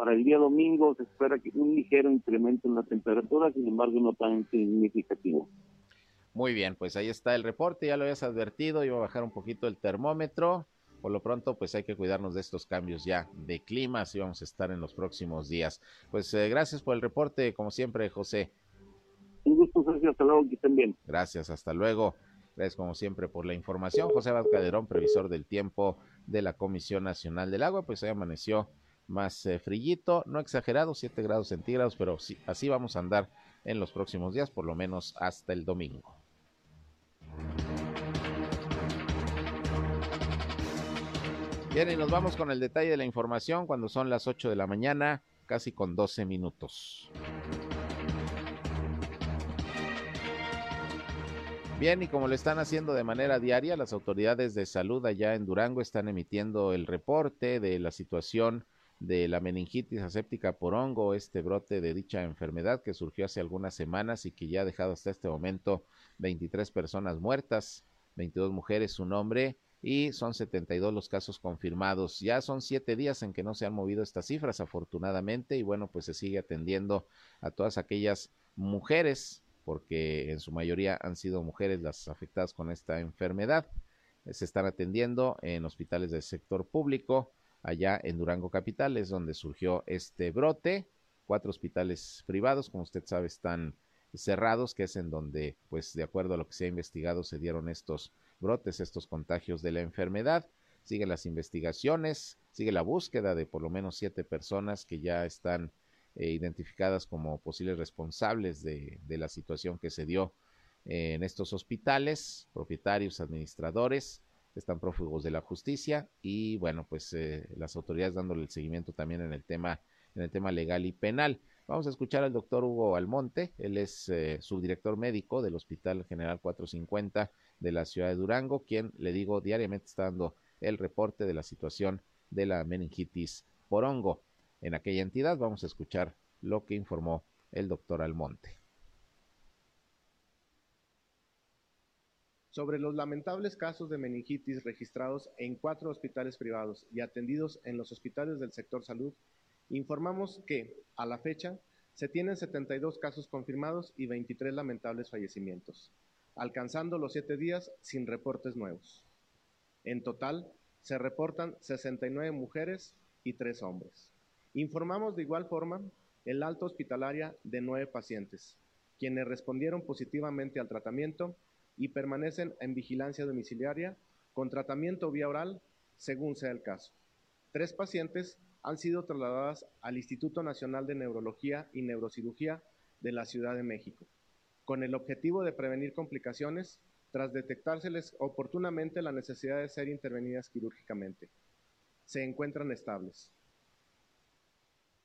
Para el día domingo se espera que un ligero incremento en la temperatura, sin embargo no tan significativo. Muy bien, pues ahí está el reporte, ya lo habías advertido, iba a bajar un poquito el termómetro. Por lo pronto, pues hay que cuidarnos de estos cambios ya de clima, así vamos a estar en los próximos días. Pues eh, gracias por el reporte, como siempre, José. Un gusto, Sergio, hasta luego, que estén bien. Gracias, hasta luego. Gracias como siempre por la información. José Abad Calderón, previsor del tiempo de la Comisión Nacional del Agua, pues ahí amaneció más eh, frillito, no exagerado, 7 grados centígrados, pero sí, así vamos a andar en los próximos días, por lo menos hasta el domingo. Bien, y nos vamos con el detalle de la información cuando son las 8 de la mañana, casi con 12 minutos. Bien, y como lo están haciendo de manera diaria, las autoridades de salud allá en Durango están emitiendo el reporte de la situación de la meningitis aséptica por hongo, este brote de dicha enfermedad que surgió hace algunas semanas y que ya ha dejado hasta este momento 23 personas muertas, 22 mujeres, un hombre, y son 72 los casos confirmados. Ya son siete días en que no se han movido estas cifras, afortunadamente, y bueno, pues se sigue atendiendo a todas aquellas mujeres porque en su mayoría han sido mujeres las afectadas con esta enfermedad. Se están atendiendo en hospitales del sector público, allá en Durango Capital, es donde surgió este brote. Cuatro hospitales privados, como usted sabe, están cerrados, que es en donde, pues de acuerdo a lo que se ha investigado, se dieron estos brotes, estos contagios de la enfermedad. Siguen las investigaciones, sigue la búsqueda de por lo menos siete personas que ya están eh, identificadas como posibles responsables de, la situación que se dio en estos hospitales, propietarios, administradores, están prófugos de la justicia y bueno, pues eh, las autoridades dándole el seguimiento también en el tema en el tema legal y penal. Vamos a escuchar al doctor Hugo Almonte, él es eh, subdirector médico del Hospital General 450 de la ciudad de Durango, quien le digo diariamente está dando el reporte de la situación de la meningitis por hongo en aquella entidad. Vamos a escuchar lo que informó el doctor Almonte. Sobre los lamentables casos de meningitis registrados en cuatro hospitales privados y atendidos en los hospitales del sector salud, informamos que, a la fecha, se tienen 72 casos confirmados y 23 lamentables fallecimientos, alcanzando los siete días sin reportes nuevos. En total, se reportan 69 mujeres y 3 hombres. Informamos de igual forma el alto hospitalaria de nueve pacientes, quienes respondieron positivamente al tratamiento y permanecen en vigilancia domiciliaria con tratamiento vía oral según sea el caso. Tres pacientes han sido trasladadas al Instituto Nacional de Neurología y Neurocirugía de la Ciudad de México, con el objetivo de prevenir complicaciones tras detectárseles oportunamente la necesidad de ser intervenidas quirúrgicamente. Se encuentran estables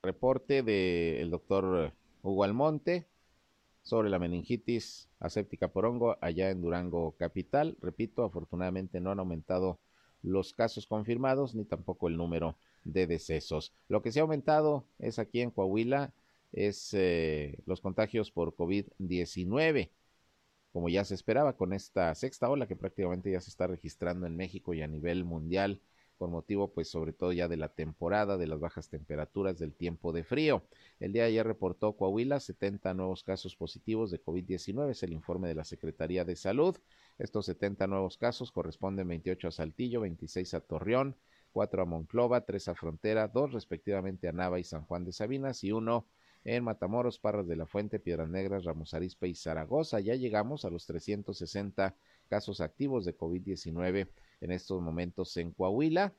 reporte del doctor Hugo Almonte sobre la meningitis aséptica por hongo allá en Durango Capital. Repito, afortunadamente no han aumentado los casos confirmados ni tampoco el número de decesos. Lo que se ha aumentado es aquí en Coahuila, es eh, los contagios por COVID-19, como ya se esperaba con esta sexta ola que prácticamente ya se está registrando en México y a nivel mundial con motivo pues sobre todo ya de la temporada, de las bajas temperaturas, del tiempo de frío. El día de ayer reportó Coahuila 70 nuevos casos positivos de COVID-19, es el informe de la Secretaría de Salud. Estos 70 nuevos casos corresponden 28 a Saltillo, 26 a Torreón, 4 a Monclova, 3 a Frontera, 2 respectivamente a Nava y San Juan de Sabinas y 1 en Matamoros, Parras de la Fuente, Piedras Negras, Ramos Arizpe y Zaragoza. Ya llegamos a los 360 casos activos de COVID-19 en estos momentos en Coahuila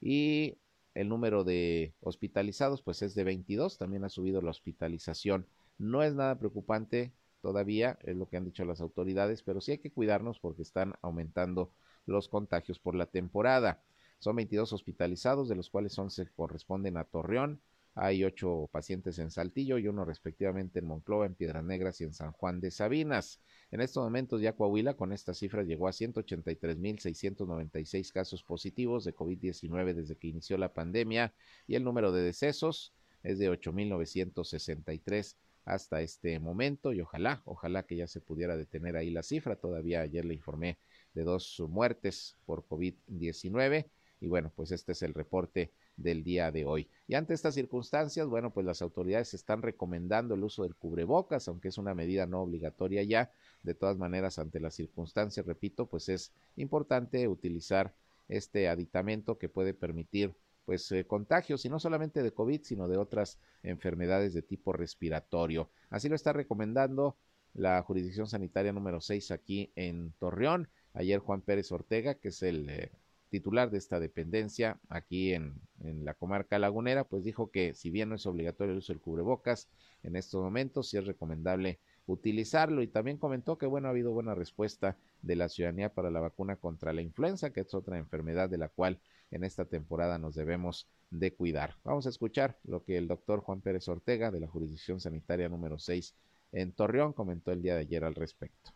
y el número de hospitalizados pues es de 22, también ha subido la hospitalización. No es nada preocupante todavía, es lo que han dicho las autoridades, pero sí hay que cuidarnos porque están aumentando los contagios por la temporada. Son 22 hospitalizados, de los cuales 11 corresponden a Torreón, hay ocho pacientes en Saltillo y uno respectivamente en Monclova, en Piedras Negras y en San Juan de Sabinas. En estos momentos ya Coahuila con esta cifra llegó a 183.696 casos positivos de COVID-19 desde que inició la pandemia y el número de decesos es de 8.963 hasta este momento y ojalá, ojalá que ya se pudiera detener ahí la cifra. Todavía ayer le informé de dos muertes por COVID-19 y bueno, pues este es el reporte del día de hoy. Y ante estas circunstancias, bueno, pues las autoridades están recomendando el uso del cubrebocas, aunque es una medida no obligatoria ya. De todas maneras, ante las circunstancias, repito, pues es importante utilizar este aditamento que puede permitir pues eh, contagios y no solamente de COVID, sino de otras enfermedades de tipo respiratorio. Así lo está recomendando la jurisdicción sanitaria número 6 aquí en Torreón. Ayer Juan Pérez Ortega, que es el eh, titular de esta dependencia aquí en, en, la comarca lagunera, pues dijo que si bien no es obligatorio el uso del cubrebocas en estos momentos, sí es recomendable utilizarlo y también comentó que bueno ha habido buena respuesta de la ciudadanía para la vacuna contra la influenza, que es otra enfermedad de la cual en esta temporada nos debemos de cuidar. Vamos a escuchar lo que el doctor Juan Pérez Ortega de la jurisdicción sanitaria número 6 en Torreón comentó el día de ayer al respecto.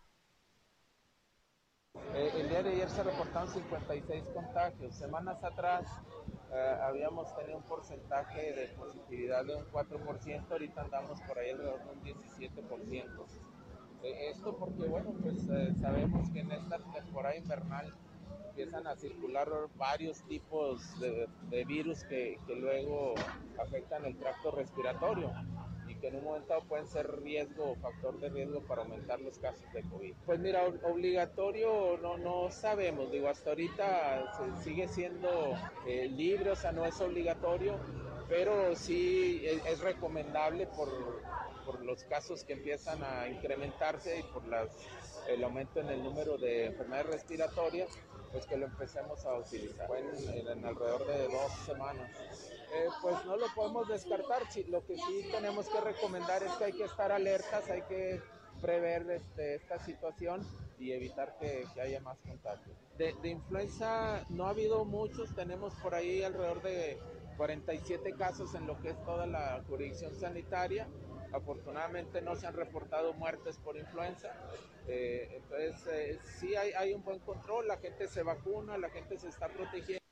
Eh, el día de ayer se reportaron 56 contagios. Semanas atrás eh, habíamos tenido un porcentaje de positividad de un 4%, ahorita andamos por ahí alrededor de un 17%. Eh, esto porque, bueno, pues sabemos que en esta temporada invernal empiezan a circular varios tipos de, virus que luego afectan el tracto respiratorio que en un momento pueden ser riesgo o factor de riesgo para aumentar los casos de COVID. Pues mira, obligatorio no, no sabemos, digo, hasta ahorita sigue siendo eh, libre, o sea, no es obligatorio, pero sí es, recomendable por, por, los casos que empiezan a incrementarse y por las, el aumento en el número de enfermedades respiratorias, pues que lo empecemos a utilizar. Fue en alrededor de dos semanas. Eh, pues no lo podemos descartar. Lo que sí tenemos que recomendar es que hay que estar alertas, hay que prever este, esta situación y evitar que, haya más contagios. De, de, influenza no ha habido muchos, tenemos por ahí alrededor de 47 casos en lo que es toda la jurisdicción sanitaria. Afortunadamente no se han reportado muertes por influenza. Eh, entonces eh, sí hay, hay un buen control, la gente se vacuna, la gente se está protegiendo.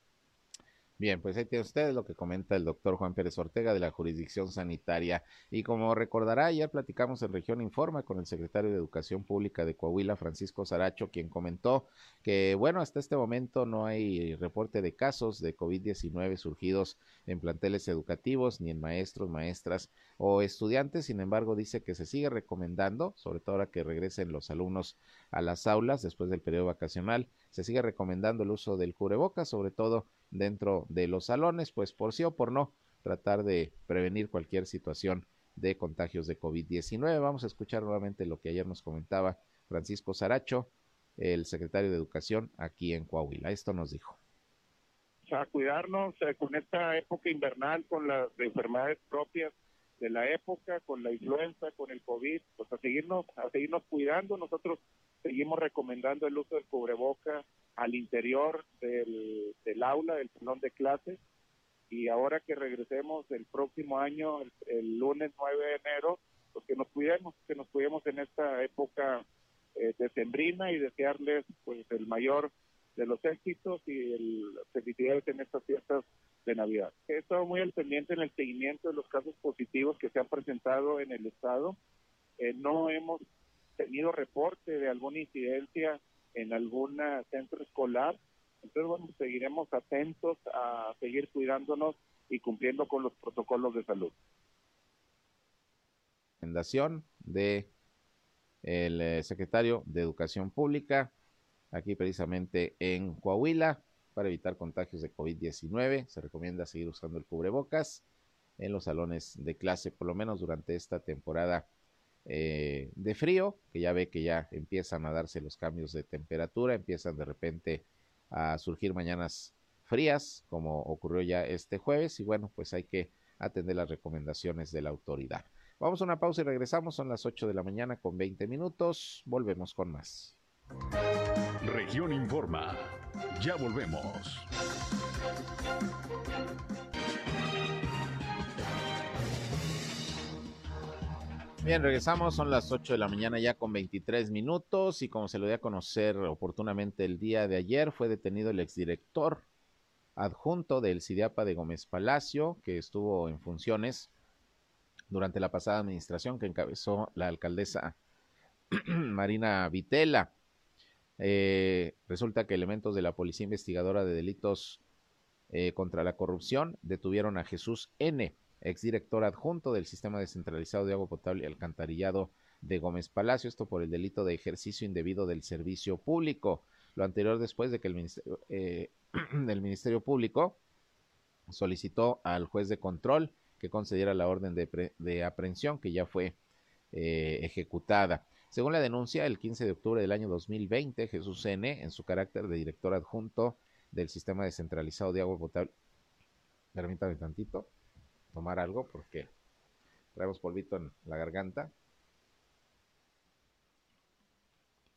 Bien, pues ahí tiene ustedes lo que comenta el doctor Juan Pérez Ortega de la jurisdicción sanitaria. Y como recordará, ayer platicamos en Región Informa con el secretario de Educación Pública de Coahuila, Francisco Saracho, quien comentó que, bueno, hasta este momento no hay reporte de casos de COVID-19 surgidos en planteles educativos, ni en maestros, maestras o estudiantes. Sin embargo, dice que se sigue recomendando, sobre todo ahora que regresen los alumnos a las aulas después del periodo vacacional, se sigue recomendando el uso del cubrebocas, sobre todo dentro de los salones, pues por sí o por no, tratar de prevenir cualquier situación de contagios de COVID-19. Vamos a escuchar nuevamente lo que ayer nos comentaba Francisco Saracho, el secretario de Educación aquí en Coahuila. Esto nos dijo. A cuidarnos eh, con esta época invernal, con las enfermedades propias de la época, con la influenza, con el COVID, pues a seguirnos, a seguirnos cuidando. Nosotros seguimos recomendando el uso del cubreboca al interior del, aula, del salón de clases. Y ahora que regresemos el próximo año, el, lunes 9 de enero, pues que nos cuidemos, que nos cuidemos en esta época eh, decembrina y desearles pues el mayor de los éxitos y el felicidades en estas fiestas de Navidad. He estado muy al pendiente en el seguimiento de los casos positivos que se han presentado en el estado. Eh, no hemos tenido reporte de alguna incidencia en algún centro escolar. Entonces, bueno, seguiremos atentos a seguir cuidándonos y cumpliendo con los protocolos de salud. Recomendación de el eh, secretario de Educación Pública, aquí precisamente en Coahuila, para evitar contagios de COVID-19. Se recomienda seguir usando el cubrebocas en los salones de clase, por lo menos durante esta temporada eh, de frío, que ya ve que ya empiezan a darse los cambios de temperatura, empiezan de repente a surgir mañanas frías, como ocurrió ya este jueves, y bueno, pues hay que atender las recomendaciones de la autoridad. Vamos a una pausa y regresamos, son las 8 de la mañana con 20 minutos, volvemos con más. Región Informa, ya volvemos. Bien, regresamos, son las 8 de la mañana ya con 23 minutos y como se lo dio a conocer oportunamente el día de ayer, fue detenido el exdirector adjunto del CIDIAPA de Gómez Palacio, que estuvo en funciones durante la pasada administración que encabezó la alcaldesa Marina Vitela. Eh, resulta que elementos de la Policía Investigadora de Delitos eh, contra la corrupción detuvieron a Jesús N., exdirector adjunto del Sistema Descentralizado de Agua Potable y Alcantarillado de Gómez Palacio, esto por el delito de ejercicio indebido del servicio público. Lo anterior después de que el Ministerio, eh, ministerio Público solicitó al juez de control que concediera la orden de, de aprehensión que ya fue eh, ejecutada. Según la denuncia, el 15 de octubre del año 2020, Jesús N., en su carácter de director adjunto del Sistema Descentralizado de Agua Potable, permítame tantito, tomar algo porque traemos polvito en la garganta.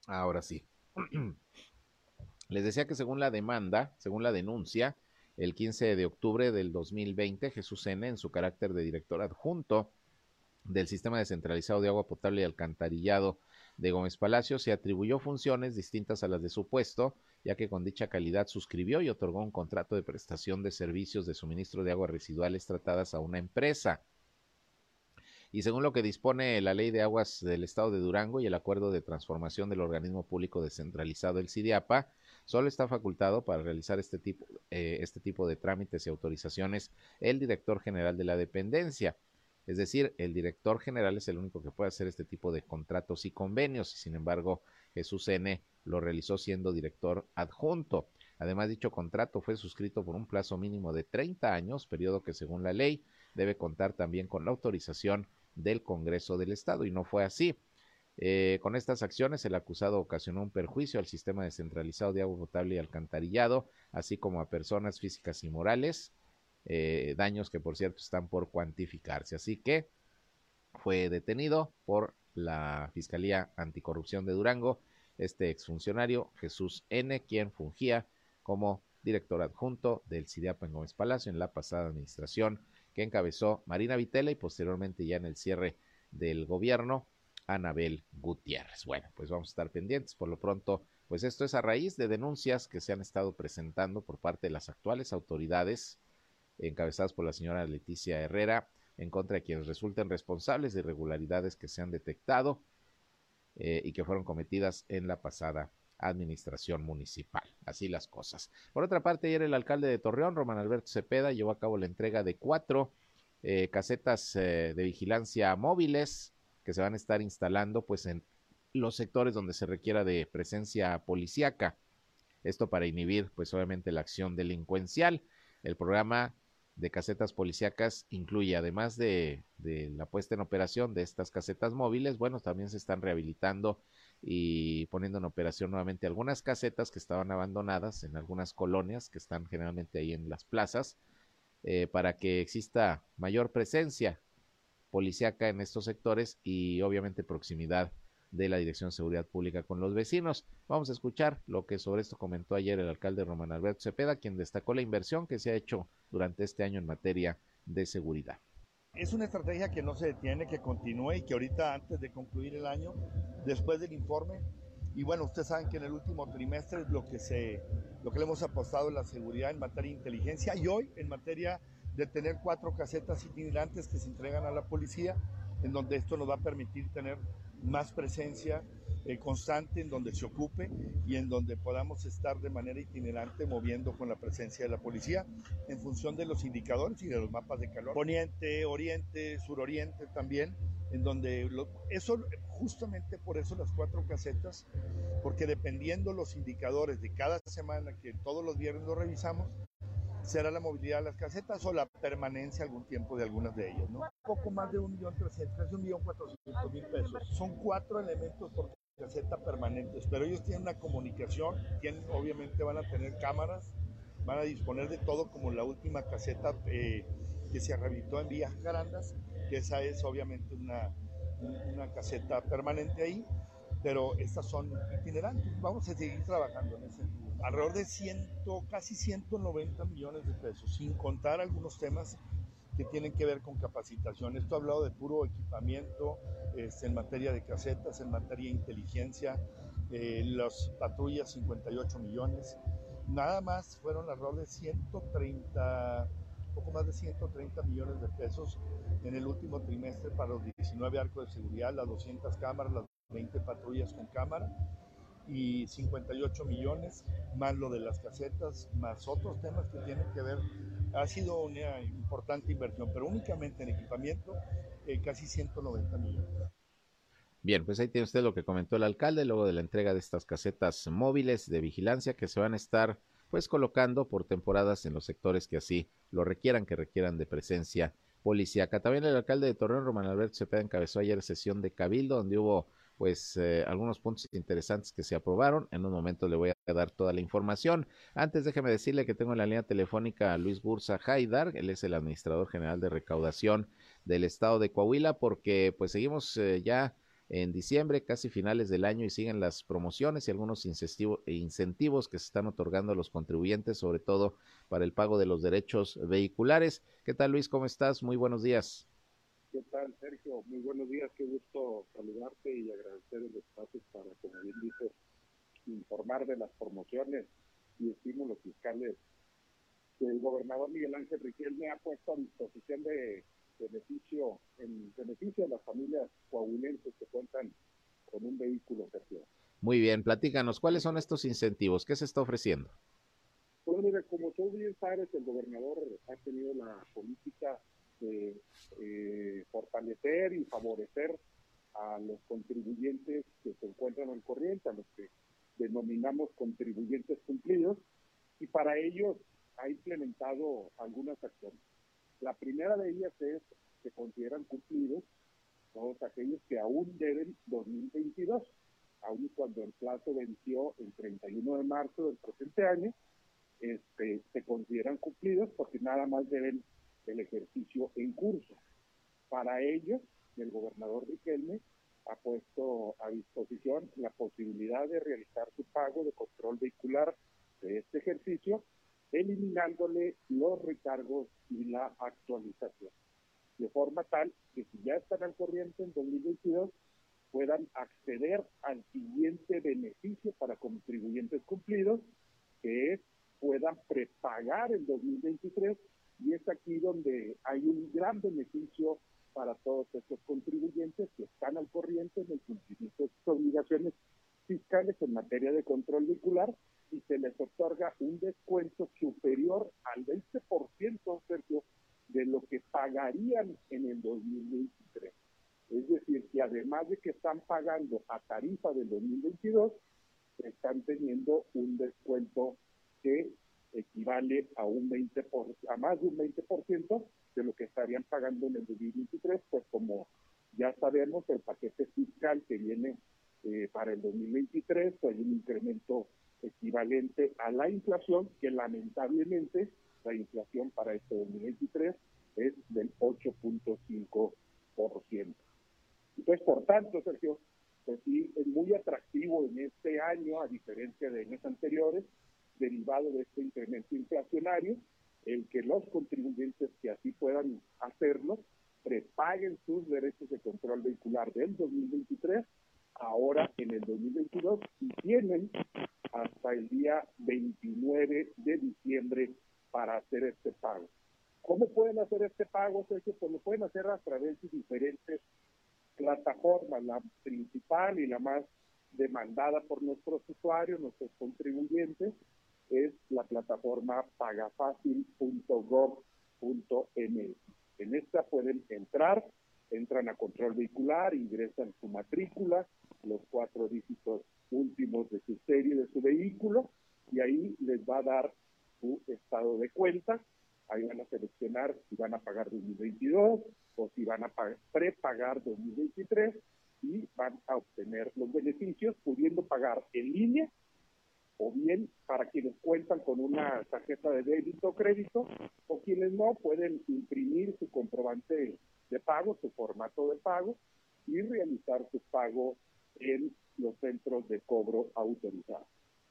Ahora sí. Les decía que según la demanda, según la denuncia, el 15 de octubre del 2020, Jesús N., en su carácter de director adjunto del Sistema Descentralizado de Agua Potable y Alcantarillado de Gómez Palacio, se atribuyó funciones distintas a las de su puesto, ya que con dicha calidad suscribió y otorgó un contrato de prestación de servicios de suministro de aguas residuales tratadas a una empresa. Y según lo que dispone la Ley de Aguas del Estado de Durango y el Acuerdo de Transformación del Organismo Público Descentralizado, el CIDIAPA, solo está facultado para realizar este tipo, eh, este tipo de trámites y autorizaciones el director general de la dependencia. Es decir, el director general es el único que puede hacer este tipo de contratos y convenios. Sin embargo, Jesús N. lo realizó siendo director adjunto. Además, dicho contrato fue suscrito por un plazo mínimo de 30 años, periodo que según la ley debe contar también con la autorización del Congreso del Estado y no fue así. Eh, con estas acciones, el acusado ocasionó un perjuicio al sistema descentralizado de agua potable y alcantarillado, así como a personas físicas y morales, eh, daños que por cierto están por cuantificarse. Así que fue detenido por la Fiscalía Anticorrupción de Durango este exfuncionario Jesús N., quien fungía como director adjunto del CIDIAP en Gómez Palacio en la pasada administración que encabezó Marina Vitela y posteriormente ya en el cierre del gobierno, Anabel Gutiérrez. Bueno, pues vamos a estar pendientes. Por lo pronto, pues esto es a raíz de denuncias que se han estado presentando por parte de las actuales autoridades, encabezadas por la señora Leticia Herrera, en contra de quienes resulten responsables de irregularidades que se han detectado eh, y que fueron cometidas en la pasada administración municipal. Así las cosas. Por otra parte, ayer el alcalde de Torreón, Román Alberto Cepeda, llevó a cabo la entrega de cuatro eh, casetas eh, de vigilancia móviles que se van a estar instalando pues en los sectores donde se requiera de presencia policíaca. Esto para inhibir pues obviamente la acción delincuencial. El programa de casetas policíacas incluye, además de, de, la puesta en operación de estas casetas móviles, bueno, también se están rehabilitando y poniendo en operación nuevamente algunas casetas que estaban abandonadas en algunas colonias que están generalmente ahí en las plazas eh, para que exista mayor presencia policíaca en estos sectores y obviamente proximidad de la Dirección de Seguridad Pública con los vecinos. Vamos a escuchar lo que sobre esto comentó ayer el alcalde Román Alberto Cepeda, quien destacó la inversión que se ha hecho durante este año en materia de seguridad. Es una estrategia que no se detiene, que continúe y que ahorita antes de concluir el año, después del informe, y bueno, ustedes saben que en el último trimestre lo que, se, lo que le hemos apostado es la seguridad en materia de inteligencia y hoy en materia de tener cuatro casetas itinerantes que se entregan a la policía, en donde esto nos va a permitir tener más presencia eh, constante en donde se ocupe y en donde podamos estar de manera itinerante moviendo con la presencia de la policía en función de los indicadores y de los mapas de calor. Poniente, oriente, suroriente también, en donde eso justamente por eso las cuatro casetas, porque dependiendo los indicadores de cada semana que todos los viernes lo revisamos, será la movilidad de las casetas o la permanencia algún tiempo de algunas de ellas. ¿no? Poco más de un millón trescientos, un millón cuatrocientos mil pesos. Son cuatro elementos por caseta permanentes, pero ellos tienen una comunicación, tienen, obviamente van a tener cámaras, van a disponer de todo como la última caseta eh, que se rehabilitó en Vías Garandas, que esa es obviamente una, una caseta permanente ahí, pero estas son itinerantes. Vamos a seguir trabajando en ese sentido. Alrededor de ciento, casi 190 millones de pesos, sin contar algunos temas que tienen que ver con capacitación. Esto ha hablado de puro equipamiento este, en materia de casetas, en materia de inteligencia, eh, las patrullas 58 millones. Nada más fueron alrededor de 130, poco más de 130 millones de pesos en el último trimestre para los 19 arcos de seguridad, las 200 cámaras, las 20 patrullas con cámara y 58 millones, más lo de las casetas, más otros temas que tienen que ver. Ha sido una importante inversión, pero únicamente en equipamiento, eh, casi 190 millones. Bien, pues ahí tiene usted lo que comentó el alcalde luego de la entrega de estas casetas móviles de vigilancia que se van a estar pues colocando por temporadas en los sectores que así lo requieran, que requieran de presencia policíaca. También el alcalde de Torreón, Román Alberto Cepeda, encabezó ayer sesión de cabildo donde hubo pues eh, algunos puntos interesantes que se aprobaron. En un momento le voy a dar toda la información. Antes déjeme decirle que tengo en la línea telefónica a Luis Bursa Haidar, él es el administrador general de recaudación del estado de Coahuila, porque pues seguimos eh, ya en diciembre, casi finales del año, y siguen las promociones y algunos incentivos que se están otorgando a los contribuyentes, sobre todo para el pago de los derechos vehiculares. ¿Qué tal, Luis? ¿Cómo estás? Muy buenos días. ¿Qué tal, Sergio? Muy buenos días, qué gusto saludarte y agradecer el espacio para, como bien dices, informar de las promociones y estímulos fiscales que el gobernador Miguel Ángel Riquelme ha puesto a disposición de beneficio, en beneficio de las familias coahuilenses que cuentan con un vehículo Sergio. Muy bien, platícanos, ¿cuáles son estos incentivos? ¿Qué se está ofreciendo? Bueno, mira, como tú bien sabes, el gobernador ha tenido la política de eh, fortalecer y favorecer a los contribuyentes que se encuentran al corriente, a los que denominamos contribuyentes cumplidos, y para ellos ha implementado algunas acciones. La primera de ellas es que consideran cumplidos todos aquellos que aún deben 2022, aún cuando el plazo venció el 31 de marzo del presente año, este, se consideran cumplidos porque nada más deben el ejercicio en curso. Para ello, el gobernador Riquelme ha puesto a disposición la posibilidad de realizar su pago de control vehicular de este ejercicio eliminándole los recargos y la actualización, de forma tal que si ya están al corriente en 2022, puedan acceder al siguiente beneficio para contribuyentes cumplidos, que es puedan prepagar en 2023 y es aquí donde hay un gran beneficio para todos estos contribuyentes que están al corriente en el cumplimiento de sus obligaciones fiscales en materia de control vehicular y se les otorga un descuento superior al 20%, Sergio, de lo que pagarían en el 2023. Es decir, que además de que están pagando a tarifa del 2022, están teniendo un descuento que equivale a un 20 a más de un 20% de lo que estarían pagando en el 2023, pues como ya sabemos el paquete fiscal que viene eh, para el 2023 hay un incremento equivalente a la inflación, que lamentablemente la inflación para este 2023 es del 8.5%. Entonces, por tanto, Sergio, pues es muy atractivo en este año, a diferencia de años anteriores, derivado de este incremento inflacionario, el que los contribuyentes que así puedan hacerlo prepaguen sus derechos de control vehicular del 2023 ahora en el 2022 y tienen hasta el día 29 de diciembre para hacer este pago. ¿Cómo pueden hacer este pago, Sergio? Pues lo pueden hacer a través de diferentes plataformas. La principal y la más demandada por nuestros usuarios, nuestros contribuyentes, es la plataforma pagafacil.gov.mx. En esta pueden entrar, entran a control vehicular, ingresan su matrícula, los cuatro dígitos últimos de su serie de su vehículo y ahí les va a dar su estado de cuenta. Ahí van a seleccionar si van a pagar 2022 o si van a prepagar 2023 y van a obtener los beneficios pudiendo pagar en línea o bien para quienes cuentan con una tarjeta de débito o crédito o quienes no pueden imprimir su comprobante de pago, su formato de pago y realizar su pago en los centros de cobro autorizados.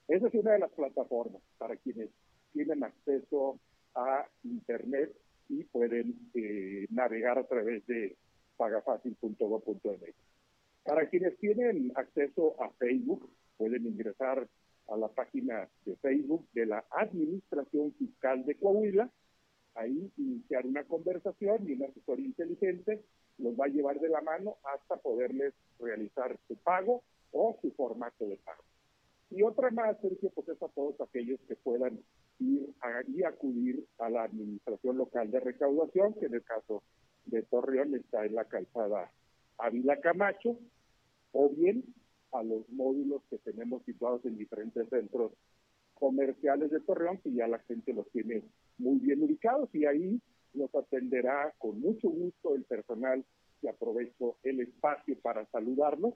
Esa es una de las plataformas para quienes tienen acceso a Internet y pueden eh, navegar a través de pagafacil.gov.mx. Para quienes tienen acceso a Facebook, pueden ingresar a la página de Facebook de la Administración Fiscal de Coahuila, ahí iniciar una conversación y un asesor inteligente los va a llevar de la mano hasta poderles realizar su pago o su formato de pago. Y otra más, Sergio, pues es a todos aquellos que puedan ir y acudir a la administración local de recaudación, que en el caso de Torreón está en la calzada Ávila Camacho, o bien a los módulos que tenemos situados en diferentes centros comerciales de Torreón, que ya la gente los tiene muy bien ubicados y ahí nos atenderá con mucho gusto el personal y aprovecho el espacio para saludarlos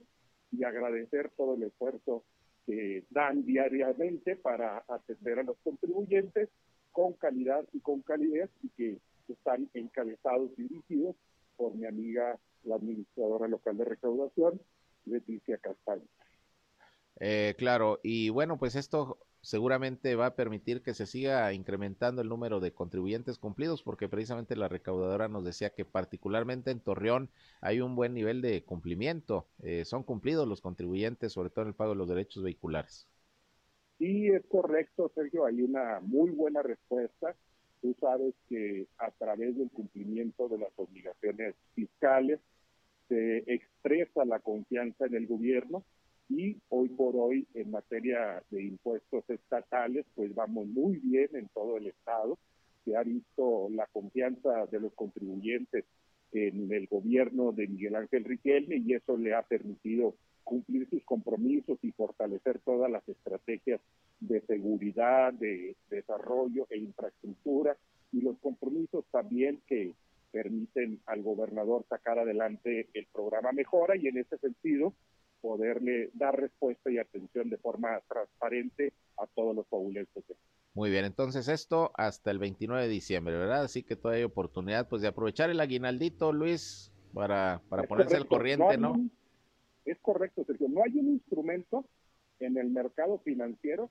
y agradecer todo el esfuerzo que dan diariamente para atender a los contribuyentes con calidad y con calidez y que están encabezados y dirigidos por mi amiga, la administradora local de recaudación, Leticia Castaño. Eh, claro, y bueno, pues esto seguramente va a permitir que se siga incrementando el número de contribuyentes cumplidos, porque precisamente la recaudadora nos decía que particularmente en Torreón hay un buen nivel de cumplimiento. Eh, son cumplidos los contribuyentes, sobre todo en el pago de los derechos vehiculares. Sí, es correcto, Sergio. Hay una muy buena respuesta. Tú sabes que a través del cumplimiento de las obligaciones fiscales se expresa la confianza en el gobierno y hoy por hoy en materia de impuestos estatales pues vamos muy bien en todo el estado. Se ha visto la confianza de los contribuyentes en el gobierno de Miguel Ángel Riquelme y eso le ha permitido cumplir sus compromisos y fortalecer todas las estrategias de seguridad, de desarrollo e infraestructura y los compromisos también que permiten al gobernador sacar adelante el programa Mejora y en ese sentido poderle dar respuesta y atención de forma transparente a todos los fabulenses. Muy bien, entonces esto hasta el 29 de diciembre, ¿verdad? Así que todavía hay oportunidad pues de aprovechar el aguinaldito, Luis, para, para ponerse al corriente, ¿no? es correcto, Sergio. No hay un instrumento en el mercado financiero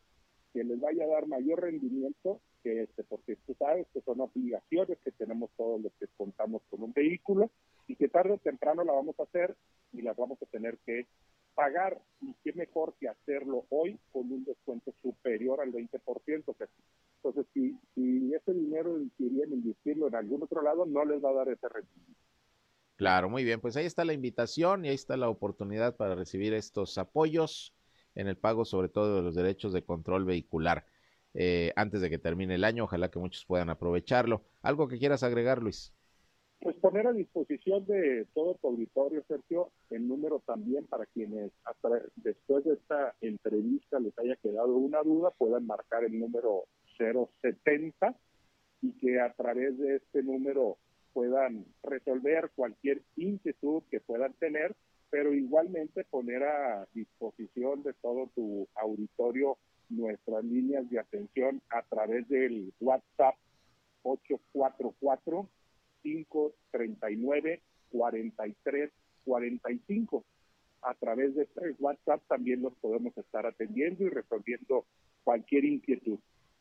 que les vaya a dar mayor rendimiento que este, porque tú sabes que son obligaciones que tenemos todos los que contamos con un vehículo y que tarde o temprano la vamos a hacer y las vamos a tener que pagar y qué mejor que hacerlo hoy con un descuento superior al 20%. Entonces, si, si ese dinero querían invertirlo en algún otro lado, no les va a dar ese rendimiento. Claro, muy bien. Pues ahí está la invitación y ahí está la oportunidad para recibir estos apoyos en el pago, sobre todo de los derechos de control vehicular. Eh, antes de que termine el año, ojalá que muchos puedan aprovecharlo. ¿Algo que quieras agregar, Luis? Pues poner a disposición de todo tu auditorio, Sergio, el número también para quienes después de esta entrevista les haya quedado una duda, puedan marcar el número 070 y que a través de este número puedan resolver cualquier inquietud que puedan tener, pero igualmente poner a disposición de todo tu auditorio nuestras líneas de atención a través del WhatsApp 844 539 43 45. A través de este WhatsApp también los podemos estar atendiendo y resolviendo cualquier inquietud.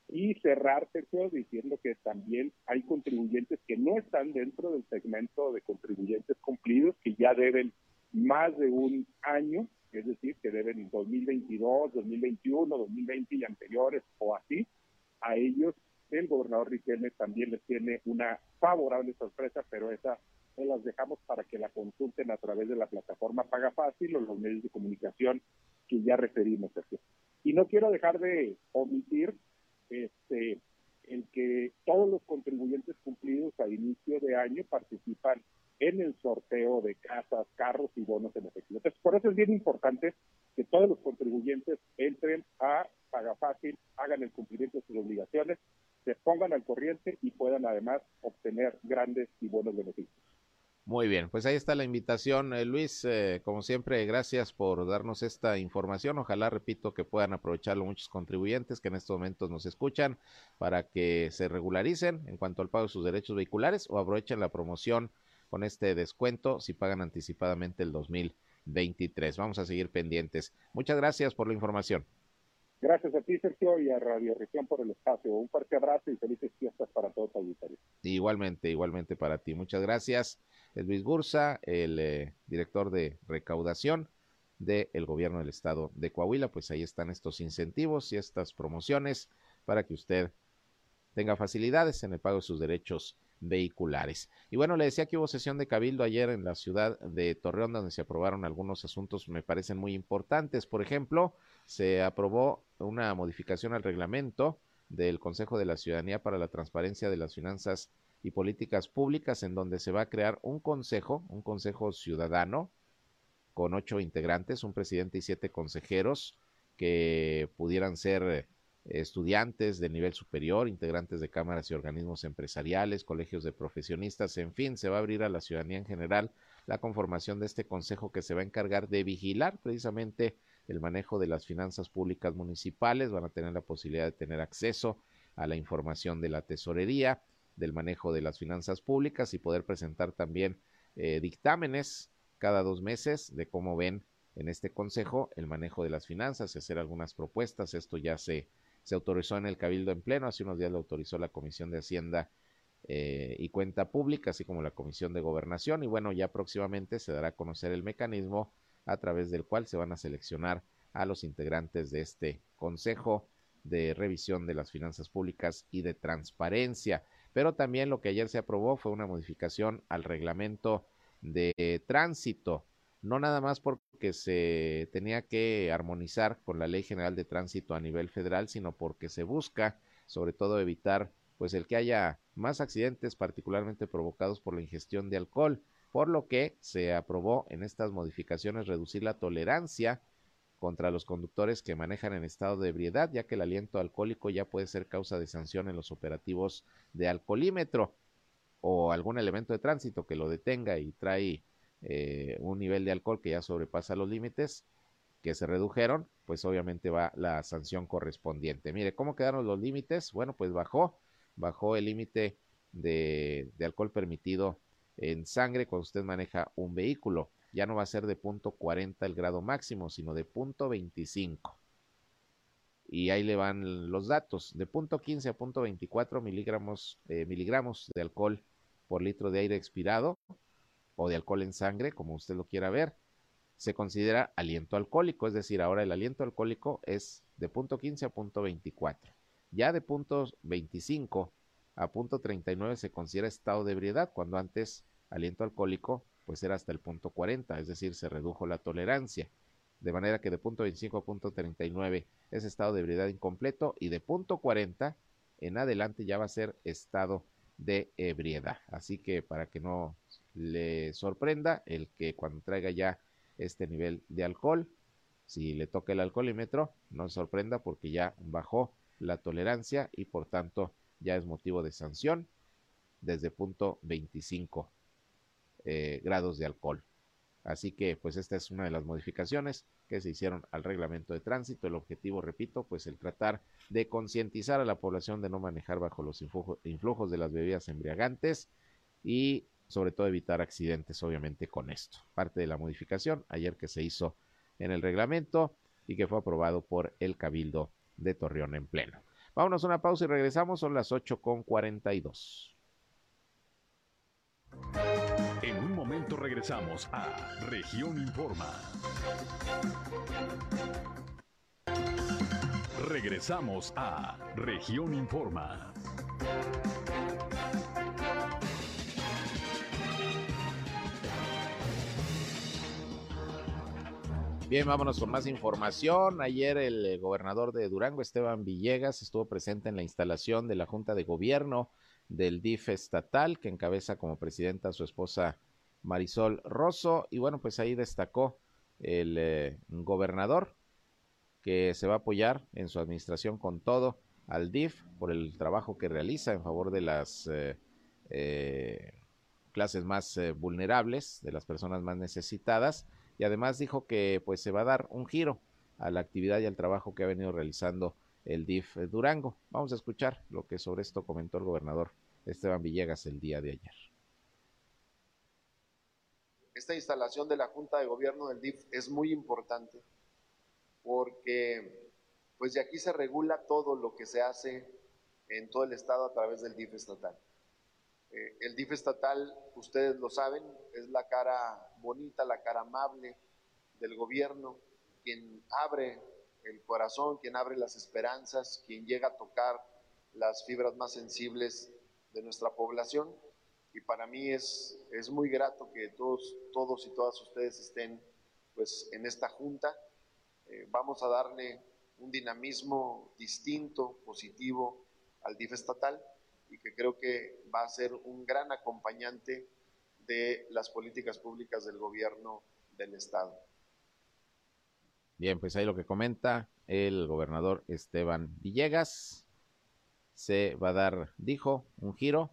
Y cerrar, Sergio, diciendo que también hay contribuyentes que no están dentro del segmento de contribuyentes cumplidos, que ya deben más de un año, es decir, que deben en 2022, 2021, 2020 y anteriores o así, a ellos el gobernador Riquelme también les tiene una favorable sorpresa, pero esa se las dejamos para que la consulten a través de la plataforma Paga Fácil o los medios de comunicación que ya referimos. Y no quiero dejar de omitir este el que todos los contribuyentes cumplidos a inicio de año participan en el sorteo de casas, carros y bonos en efectivo. Entonces, por eso es bien importante que todos los contribuyentes entren a Paga Fácil, hagan el cumplimiento de sus obligaciones, se pongan al corriente y puedan además obtener grandes y buenos beneficios. Muy bien, pues ahí está la invitación, eh, Luis. Eh, como siempre, gracias por darnos esta información. Ojalá, repito, que puedan aprovecharlo muchos contribuyentes que en estos momentos nos escuchan para que se regularicen en cuanto al pago de sus derechos vehiculares o aprovechen la promoción con este descuento si pagan anticipadamente el 2023. Vamos a seguir pendientes. Muchas gracias por la información. Gracias a ti, Sergio, y a Radio Región por el espacio. Un fuerte abrazo y felices fiestas para todos los auditores. Igualmente, igualmente para ti. Muchas gracias. Es Luis Bursa, el eh, director de recaudación del gobierno del estado de Coahuila. Pues ahí están estos incentivos y estas promociones para que usted tenga facilidades en el pago de sus derechos vehiculares. Y bueno, le decía que hubo sesión de cabildo ayer en la ciudad de Torreón donde se aprobaron algunos asuntos me parecen muy importantes. Por ejemplo, se aprobó una modificación al reglamento del Consejo de la Ciudadanía para la Transparencia de las Finanzas y Políticas Públicas, en donde se va a crear un consejo, un consejo ciudadano, con ocho integrantes, un presidente y siete consejeros, que pudieran ser estudiantes de nivel superior, integrantes de cámaras y organismos empresariales, colegios de profesionistas, en fin, se va a abrir a la ciudadanía en general la conformación de este consejo que se va a encargar de vigilar precisamente el manejo de las finanzas públicas municipales, van a tener la posibilidad de tener acceso a la información de la tesorería, del manejo de las finanzas públicas y poder presentar también eh, dictámenes cada dos meses de cómo ven en este consejo el manejo de las finanzas y hacer algunas propuestas. Esto ya se, se autorizó en el Cabildo en pleno, hace unos días lo autorizó la Comisión de Hacienda eh, y Cuenta Pública, así como la Comisión de Gobernación. Y bueno, ya próximamente se dará a conocer el mecanismo a través del cual se van a seleccionar a los integrantes de este Consejo de Revisión de las Finanzas Públicas y de Transparencia. Pero también lo que ayer se aprobó fue una modificación al reglamento de tránsito, no nada más porque se tenía que armonizar con la Ley General de Tránsito a nivel federal, sino porque se busca sobre todo evitar pues el que haya más accidentes particularmente provocados por la ingestión de alcohol, por lo que se aprobó en estas modificaciones reducir la tolerancia contra los conductores que manejan en estado de ebriedad, ya que el aliento alcohólico ya puede ser causa de sanción en los operativos de alcoholímetro o algún elemento de tránsito que lo detenga y trae eh, un nivel de alcohol que ya sobrepasa los límites que se redujeron, pues obviamente va la sanción correspondiente. Mire, ¿cómo quedaron los límites? Bueno, pues bajó, bajó el límite de, alcohol permitido en sangre cuando usted maneja un vehículo. Ya no va a ser de punto 40 el grado máximo, sino de punto 25. Y ahí le van los datos. De punto 15 a punto 24 miligramos, eh, miligramos de alcohol por litro de aire expirado o de alcohol en sangre, como usted lo quiera ver, se considera aliento alcohólico, es decir, ahora el aliento alcohólico es de punto 15 a punto 24. Ya de punto 25 a punto 39 se considera estado de ebriedad, cuando antes aliento alcohólico pues era hasta el punto 40, es decir, se redujo la tolerancia. De manera que de punto 25 a punto 39 es estado de ebriedad incompleto y de punto 40 en adelante ya va a ser estado de ebriedad. Así que para que no le sorprenda el que cuando traiga ya este nivel de alcohol, si le toca el alcoholímetro, no sorprenda porque ya bajó la tolerancia y por tanto ya es motivo de sanción desde punto 25 eh, grados de alcohol. Así que pues esta es una de las modificaciones que se hicieron al reglamento de tránsito. El objetivo, repito, pues el tratar de concientizar a la población de no manejar bajo los influjos de las bebidas embriagantes y sobre todo evitar accidentes, obviamente, con esto. Parte de la modificación ayer que se hizo en el reglamento y que fue aprobado por el Cabildo de Torreón en pleno. Vámonos a una pausa y regresamos, son las 8 con 42. En un momento regresamos a Región Informa. Regresamos a Región Informa. Bien, vámonos con más información. Ayer el eh, gobernador de Durango, Esteban Villegas, estuvo presente en la instalación de la Junta de Gobierno del DIF estatal, que encabeza como presidenta su esposa Marisol Rosso. Y bueno, pues ahí destacó el eh, gobernador que se va a apoyar en su administración con todo al DIF por el trabajo que realiza en favor de las eh, clases más vulnerables, de las personas más necesitadas y además dijo que pues se va a dar un giro a la actividad y al trabajo que ha venido realizando el DIF Durango. Vamos a escuchar lo que sobre esto comentó el gobernador Esteban Villegas el día de ayer. Esta instalación de la Junta de Gobierno del DIF es muy importante porque pues de aquí se regula todo lo que se hace en todo el estado a través del DIF estatal. Eh, el DIF estatal, ustedes lo saben, es la cara bonita, la cara amable del gobierno, quien abre el corazón, quien abre las esperanzas, quien llega a tocar las fibras más sensibles de nuestra población. Y para mí es, es muy grato que todos, todos y todas ustedes estén pues, en esta junta. eh, vamos a darle un dinamismo distinto, positivo al DIF estatal y que creo que va a ser un gran acompañante de las políticas públicas del gobierno del Estado. Bien, pues ahí lo que comenta el gobernador Esteban Villegas. Se va a dar, dijo, un giro.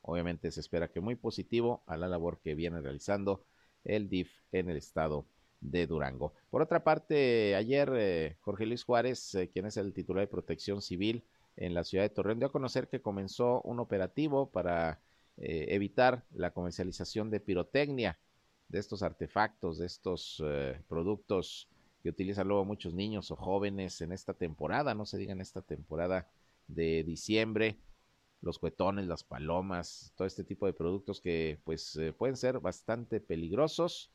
Obviamente se espera que muy positivo a la labor que viene realizando el DIF en el estado de Durango. Por otra parte, ayer eh, Jorge Luis Juárez, eh, quien es el titular de Protección Civil en la ciudad de Torreón, dio a conocer que comenzó un operativo para eh, evitar la comercialización de pirotecnia, de estos artefactos, de estos productos que utilizan luego muchos niños o jóvenes en esta temporada, no se diga en esta temporada de diciembre, los cuetones, las palomas, todo este tipo de productos que pues pueden ser bastante peligrosos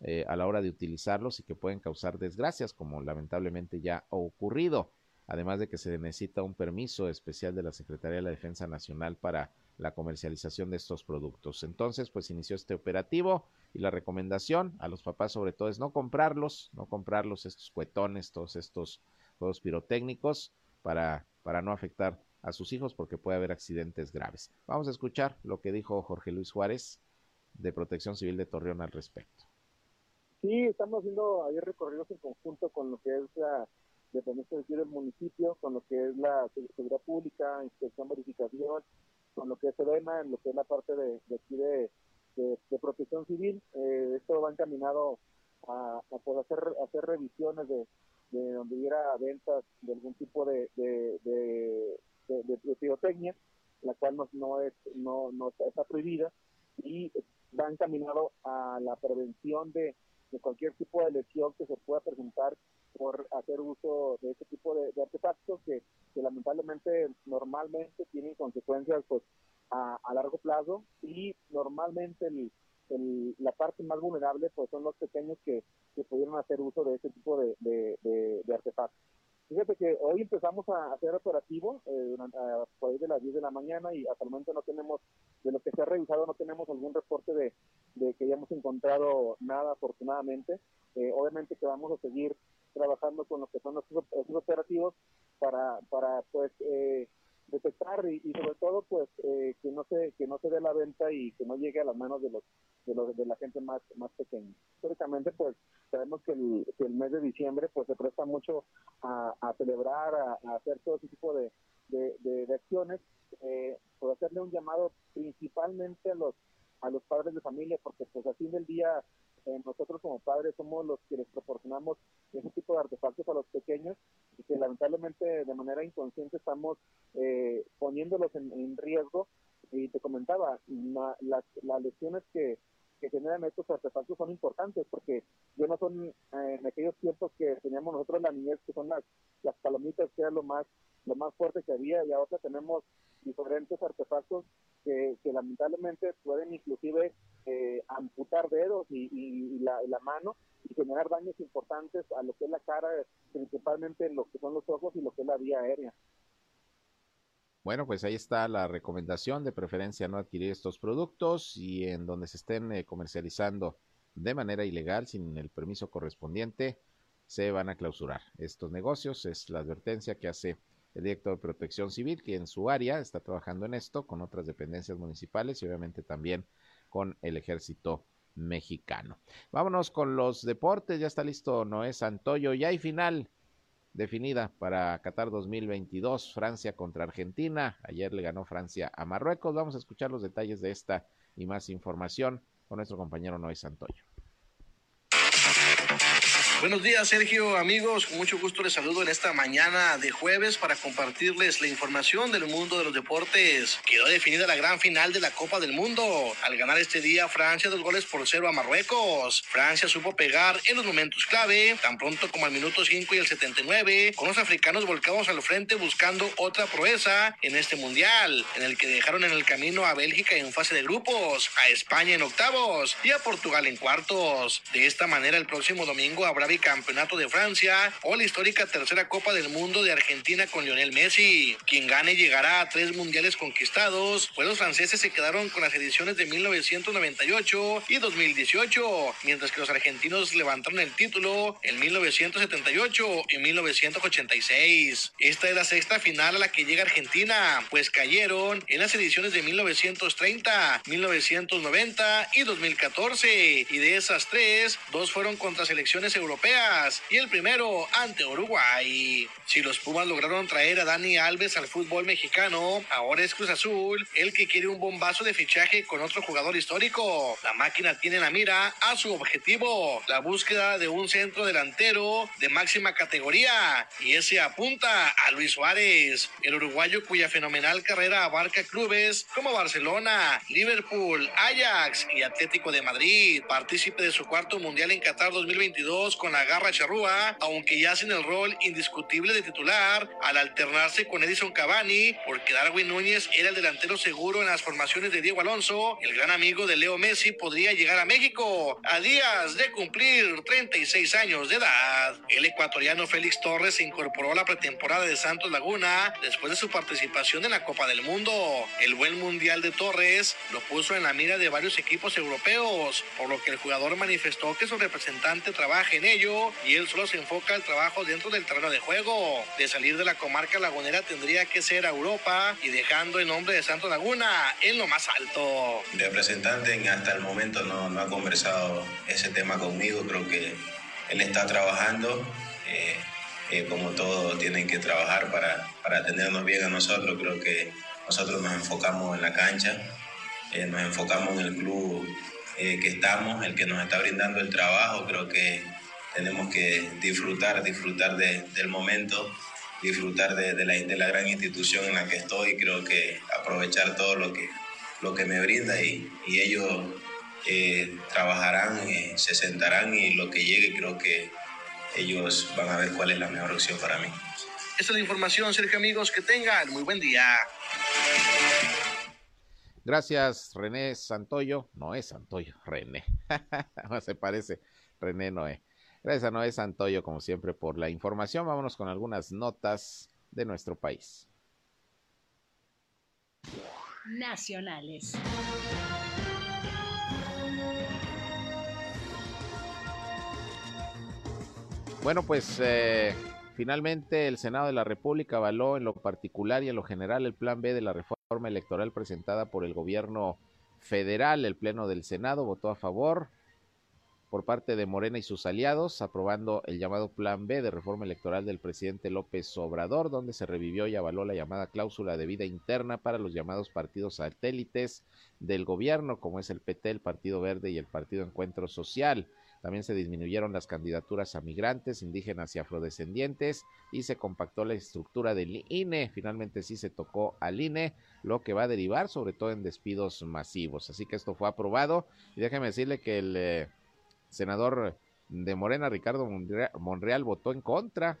eh, a la hora de utilizarlos y que pueden causar desgracias, como lamentablemente ya ha ocurrido. Además de que se necesita un permiso especial de la Secretaría de la Defensa Nacional para la comercialización de estos productos. Entonces, pues inició este operativo y la recomendación a los papás sobre todo es no comprarlos, no comprarlos estos cuetones, todos estos juegos pirotécnicos para, para no afectar a sus hijos porque puede haber accidentes graves. Vamos a escuchar lo que dijo Jorge Luis Juárez de Protección Civil de Torreón al respecto. Sí, estamos haciendo ahí recorridos en conjunto con lo que es la dependencia del municipio, con lo que es la seguridad pública, inspección, verificación, con lo que es SEDENA, en lo que es la parte de, aquí de, de, protección civil. Eh, esto va encaminado a, poder hacer, hacer revisiones de, de donde hubiera ventas de algún tipo de, de, de, pirotecnia, la cual no, no, es, no, no está prohibida, y va encaminado a la prevención de de cualquier tipo de lesión que se pueda presentar por hacer uso de este tipo de, artefactos que, lamentablemente normalmente tienen consecuencias pues a, largo plazo y normalmente el, la parte más vulnerable pues son los pequeños que, que pudieron hacer uso de este tipo de, artefactos. Fíjate que hoy empezamos a hacer operativo eh, durante, por ahí de las 10 de la mañana y hasta el momento no tenemos, de lo que se ha revisado, no tenemos algún reporte de, de que hayamos encontrado nada, afortunadamente. Eh, obviamente que vamos a seguir trabajando con lo que son nuestros, operativos para, para pues, eh, detectar y, sobre todo pues eh, que no se que no se dé la venta y que no llegue a las manos de los de, los, de la gente más más pequeña. Históricamente pues sabemos que el, que el mes de diciembre pues se presta mucho a, a celebrar a, hacer todo ese tipo de, de, acciones eh, por hacerle un llamado principalmente a los a los padres de familia porque pues a fin del día eh, nosotros como padres somos los que les proporcionamos ese tipo de artefactos a los pequeños y que lamentablemente de manera inconsciente estamos eh, poniéndolos en, riesgo. Y te comentaba, las, las lesiones que, que generan estos artefactos son importantes porque ya no son eh, en aquellos tiempos que teníamos nosotros en la niñez que son las, las palomitas que era lo más lo más fuerte que había y ahora tenemos diferentes artefactos que, que lamentablemente pueden inclusive eh, amputar dedos y, la, la, mano y generar daños importantes a lo que es la cara, principalmente en lo que son los ojos y lo que es la vía aérea. Bueno, pues ahí está la recomendación de preferencia no adquirir estos productos y en donde se estén eh, comercializando de manera ilegal sin el permiso correspondiente se van a clausurar estos negocios. Es la advertencia que hace el director de Protección Civil, que en su área está trabajando en esto con otras dependencias municipales y obviamente también con el ejército mexicano. Vámonos con los deportes. Ya está listo Noé Santoyo. Ya hay final definida para Qatar 2022, Francia contra Argentina. Ayer le ganó Francia a Marruecos. Vamos a escuchar los detalles de esta y más información con nuestro compañero Noé Santoyo. Buenos días, Sergio, amigos. Con mucho gusto les saludo en esta mañana de jueves para compartirles la información del mundo de los deportes. Quedó definida la gran final de la Copa del Mundo. Al ganar este día Francia dos goles por cero a Marruecos. Francia supo pegar en los momentos clave, tan pronto como al minuto 5 y el 79, con los africanos volcados al frente buscando otra proeza en este mundial, en el que dejaron en el camino a Bélgica en fase de grupos, a España en octavos y a Portugal en cuartos. De esta manera, el próximo domingo habrá bicampeonato de Francia o la histórica tercera Copa del Mundo de Argentina con Lionel Messi. Quien gane llegará a tres mundiales conquistados, pues los franceses se quedaron con las ediciones de 1998 y 2018, mientras que los argentinos levantaron el título en 1978 y 1986. Esta es la sexta final a la que llega Argentina, pues cayeron en las ediciones de 1930, 1990 y 2014, y de esas tres, dos fueron contra selecciones europeas y el primero ante Uruguay. Si los Pumas lograron traer a Dani Alves al fútbol mexicano, ahora es Cruz Azul el que quiere un bombazo de fichaje con otro jugador histórico. La máquina tiene la mira a su objetivo, la búsqueda de un centro delantero de máxima categoría, y ese apunta a Luis Suárez, el uruguayo cuya fenomenal carrera abarca clubes como Barcelona, Liverpool, Ajax y Atlético de Madrid. Partícipe de su cuarto mundial en Qatar 2022 con la garra charrúa, aunque ya sin el rol indiscutible de titular, al alternarse con Edison Cavani, porque Darwin Núñez era el delantero seguro en las formaciones de Diego Alonso, el gran amigo de Leo Messi podría llegar a México a días de cumplir 36 años de edad. El ecuatoriano Félix Torres se incorporó a la pretemporada de Santos Laguna después de su participación en la Copa del Mundo. El buen mundial de Torres lo puso en la mira de varios equipos europeos, por lo que el jugador manifestó que su representante trabaja en ello y él solo se enfoca al trabajo dentro del terreno de juego. De salir de la comarca lagunera tendría que ser a Europa y dejando el nombre de Santos Laguna en lo más alto. El representante hasta el momento no, no ha conversado ese tema conmigo, creo que él está trabajando. Eh, eh, como todos tienen que trabajar para, para atendernos bien a nosotros. Creo que nosotros nos enfocamos en la cancha, eh, nos enfocamos en el club eh, que estamos, el que nos está brindando el trabajo. Creo que tenemos que disfrutar, disfrutar de, del momento, disfrutar de, de, la, de, la, gran institución en la que estoy. Creo que aprovechar todo lo que, lo que me brinda y, y ellos trabajarán, se sentarán y lo que llegue creo que ellos van a ver cuál es la mejor opción para mí. Esta es la información, Sergio amigos, que tengan muy buen día. Gracias, René Santoyo. No es Santoyo, René. no se parece, René Noé. Gracias a Noé Santoyo, como siempre, por la información. Vámonos con algunas notas de nuestro país. Nacionales. Bueno, pues eh, finalmente el Senado de la República avaló en lo particular y en lo general el plan B de la reforma electoral presentada por el gobierno federal. El Pleno del Senado votó a favor por parte de Morena y sus aliados, aprobando el llamado Plan B de reforma electoral del presidente López Obrador, donde se revivió y avaló la llamada cláusula de vida interna para los llamados partidos satélites del gobierno, como es el PT, el Partido Verde y el Partido Encuentro Social. También se disminuyeron las candidaturas a migrantes, indígenas y afrodescendientes y se compactó la estructura del INE. Finalmente sí se tocó al INE, lo que va a derivar sobre todo en despidos masivos. Así que esto fue aprobado y déjeme decirle que el eh, senador de Morena, Ricardo Monreal, votó en contra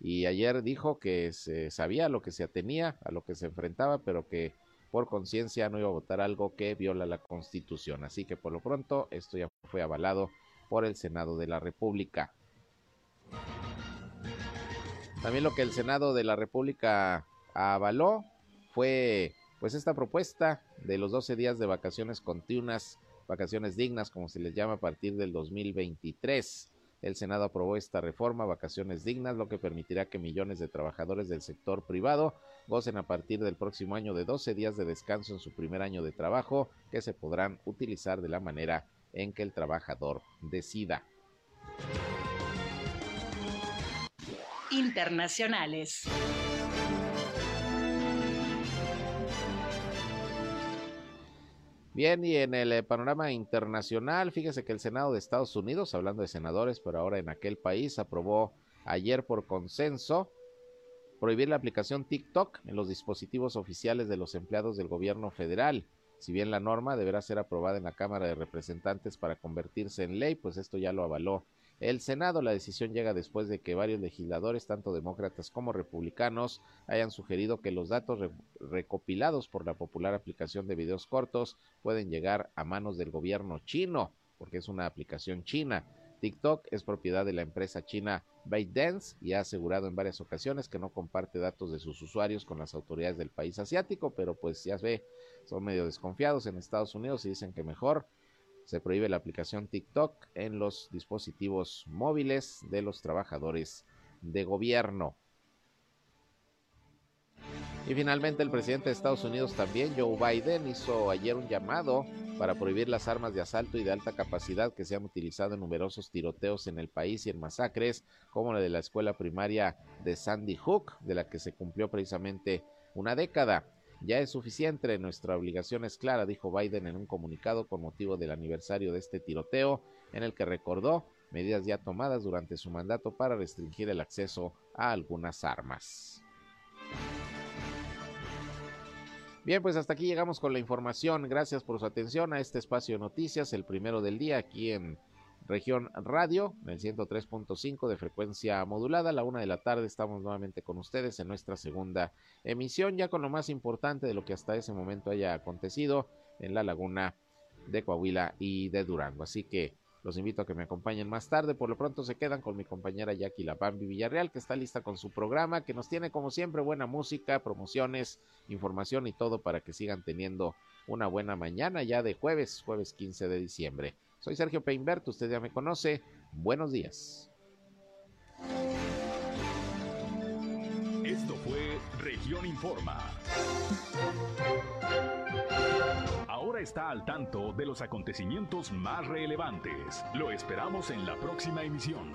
y ayer dijo que se sabía lo que se atenía, a lo que se enfrentaba, pero que por conciencia no iba a votar algo que viola la constitución. Así que por lo pronto esto ya fue avalado por el Senado de la República. También lo que el Senado de la República avaló fue pues esta propuesta de los 12 días de vacaciones continuas, vacaciones dignas como se les llama a partir del 2023. El Senado aprobó esta reforma, vacaciones dignas, lo que permitirá que millones de trabajadores del sector privado gocen a partir del próximo año de 12 días de descanso en su primer año de trabajo, que se podrán utilizar de la manera en que el trabajador decida. Internacionales. Bien, y en el eh, panorama internacional, fíjese que el Senado de Estados Unidos, hablando de senadores, pero ahora en aquel país, aprobó ayer por consenso prohibir la aplicación TikTok en los dispositivos oficiales de los empleados del gobierno federal. Si bien la norma deberá ser aprobada en la Cámara de Representantes para convertirse en ley, pues esto ya lo avaló el Senado. La decisión llega después de que varios legisladores, tanto demócratas como republicanos, hayan sugerido que los datos re recopilados por la popular aplicación de videos cortos pueden llegar a manos del gobierno chino, porque es una aplicación china. TikTok es propiedad de la empresa china ByteDance y ha asegurado en varias ocasiones que no comparte datos de sus usuarios con las autoridades del país asiático, pero pues ya ve, son medio desconfiados en Estados Unidos y dicen que mejor se prohíbe la aplicación TikTok en los dispositivos móviles de los trabajadores de gobierno. Y finalmente el presidente de Estados Unidos también, Joe Biden, hizo ayer un llamado para prohibir las armas de asalto y de alta capacidad que se han utilizado en numerosos tiroteos en el país y en masacres, como la de la escuela primaria de Sandy Hook, de la que se cumplió precisamente una década. Ya es suficiente, nuestra obligación es clara, dijo Biden en un comunicado con motivo del aniversario de este tiroteo, en el que recordó medidas ya tomadas durante su mandato para restringir el acceso a algunas armas. Bien, pues hasta aquí llegamos con la información. Gracias por su atención a este espacio de noticias, el primero del día aquí en región radio, en el 103.5 de frecuencia modulada. A la una de la tarde estamos nuevamente con ustedes en nuestra segunda emisión, ya con lo más importante de lo que hasta ese momento haya acontecido en la laguna de Coahuila y de Durango. Así que los invito a que me acompañen más tarde. Por lo pronto se quedan con mi compañera Jackie Lapambi Villarreal, que está lista con su programa, que nos tiene como siempre buena música, promociones, información y todo para que sigan teniendo una buena mañana ya de jueves, jueves 15 de diciembre. Soy Sergio Peinbert, usted ya me conoce. Buenos días. Esto fue Región Informa. Ahora está al tanto de los acontecimientos más relevantes. Lo esperamos en la próxima emisión.